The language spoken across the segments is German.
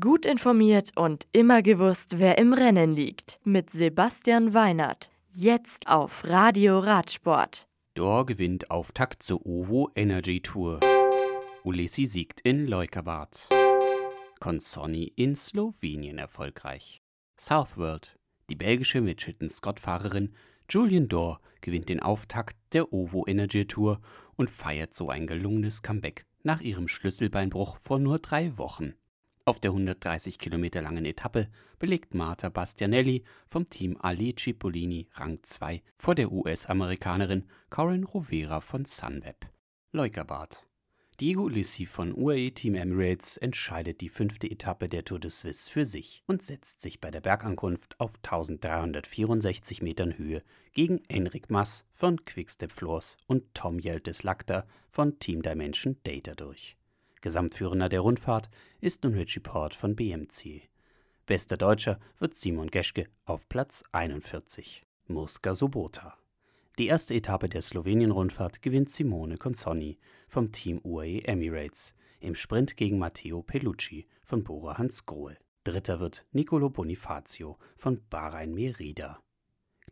Gut informiert und immer gewusst, wer im Rennen liegt. Mit Sebastian Weinert. Jetzt auf Radio Radsport. Dor gewinnt Auftakt zur OVO Energy Tour. Ulissi siegt in Leukerbad. Consonni in Slowenien erfolgreich. Southworld. Die belgische Mitchelton-Scott-Fahrerin Julian Dor gewinnt den Auftakt der OVO Energy Tour und feiert so ein gelungenes Comeback nach ihrem Schlüsselbeinbruch vor nur drei Wochen. Auf der 130 Kilometer langen Etappe belegt Marta Bastianelli vom Team Ali Cipollini Rang 2 vor der US-Amerikanerin Corinne Rovera von Sunweb. Leukerbad. Diego Ulissi von UAE Team Emirates entscheidet die fünfte Etappe der Tour de Suisse für sich und setzt sich bei der Bergankunft auf 1364 Metern Höhe gegen Enric Mas von Quickstep Floors und Tom Jeltes Lacta von Team Dimension Data durch. Gesamtführender der Rundfahrt ist nun Richie Port von BMC. Bester Deutscher wird Simon Geschke auf Platz 41. Murska Sobota. Die erste Etappe der Slowenien-Rundfahrt gewinnt Simone Consonni vom Team UAE Emirates im Sprint gegen Matteo Pellucci von Bora Hansgrohe. Dritter wird Nicolo Bonifacio von Bahrain Merida.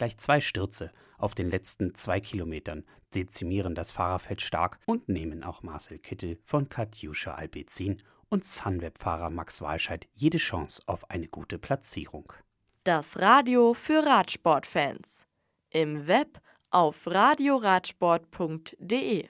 Gleich zwei Stürze auf den letzten zwei Kilometern dezimieren das Fahrerfeld stark und nehmen auch Marcel Kittel von Katjuscha Alpecin und Sunweb-Fahrer Max Walscheid jede Chance auf eine gute Platzierung. Das Radio für Radsportfans. Im Web auf radioradsport.de